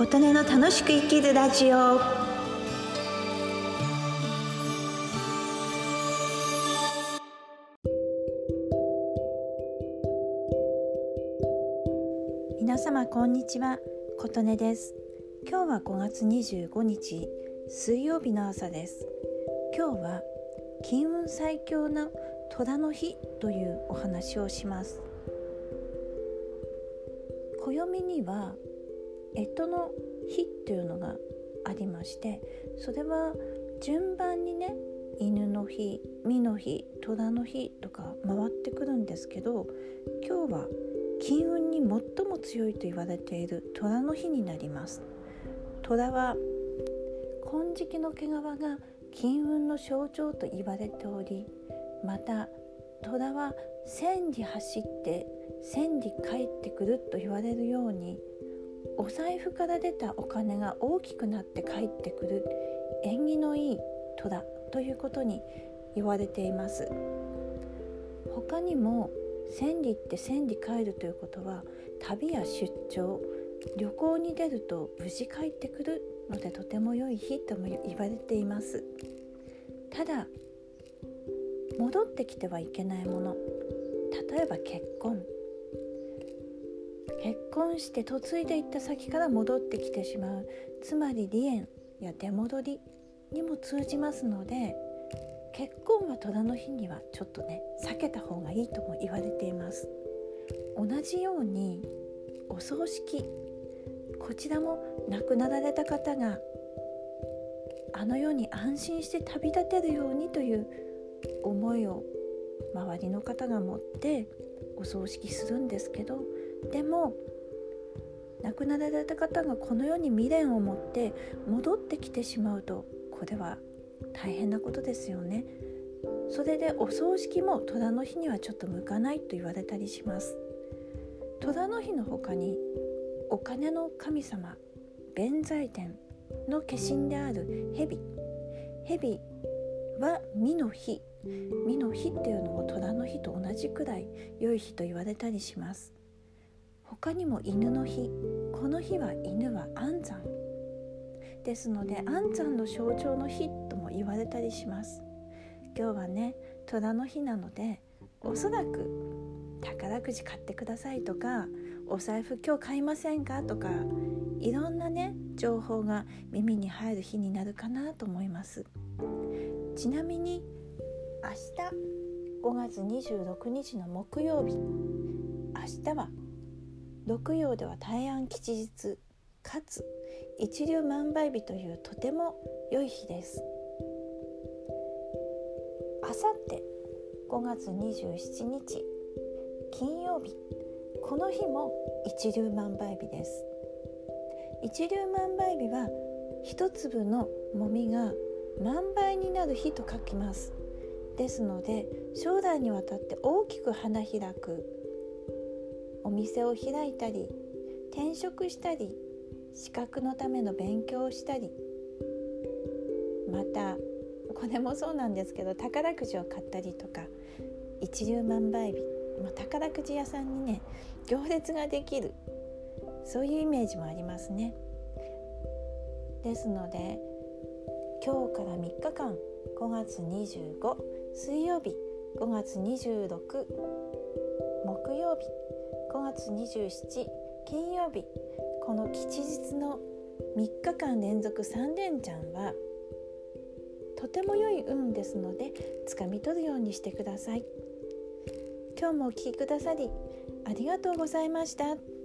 琴音の楽しく生きるラジオ。皆様こんにちは。琴音です。今日は5月25日水曜日の朝です。今日は金運最強の虎の日というお話をします。暦には干支の日っていうのがありましてそれは順番にね犬の日実の日虎の日とか回ってくるんですけど今日は金運に最も強いと言われている虎の日になります。虎は金色の毛皮が金運の象徴と言われておりまた虎は千里走って千里帰ってくると言われるようにお財布から出たお金が大きくなって帰ってくる縁起のいい虎ということに言われています。他にも千里って千里帰るということは旅や出張旅行に出ると無事帰ってくるのでとても良い日とも言われています。ただ戻ってきてはいけないもの例えば結婚。結婚して嫁いでいった先から戻ってきてしまう。つまり離縁や出戻りにも通じますので結婚は虎の日にはちょっとね避けた方がいいとも言われています。同じようにお葬式こちらも亡くなられた方があの世に安心して旅立てるようにという思いを周りの方が持ってお葬式するんですけどでも亡くなられた方がこの世に未練を持って戻ってきてしまうとこれは大変なことですよね。それでお葬式も虎の日にはちょっと向かないと言われたりします。虎の日の他にお金の神様弁財天の化身である蛇。蛇は身の日。身の日っていうのも虎の日と同じくらい良い日と言われたりします。他にも犬の日。この日は犬は安産。ですので安産の象徴の日とも言われたりします。今日はね虎の日なのでおそらく宝くじ買ってくださいとかお財布今日買いませんか？とかいろんなね情報が耳に入る日になるかなと思います。ちなみに明日5月26日の木曜日。明日は六曜では大安吉日かつ一粒万倍日というとても良い日です。あさって5月27日金曜日。この日も一粒万倍日です。一粒万倍日は一粒のもみが万倍になる日と書きます。ですので将来にわたって大きく花開く。お店を開いたり転職したり資格のための勉強をしたりまたこれもそうなんですけど宝くじを買ったりとか一粒万倍日宝くじ屋さんにね行列ができるそういうイメージもありますね。ですので今日から3日間5月25水曜日5月26木曜日5月27金曜日この吉日の3日間連続3連チャンはとても良い運ですのでつかみ取るようにしてください今日もお聴きくださりありがとうございました。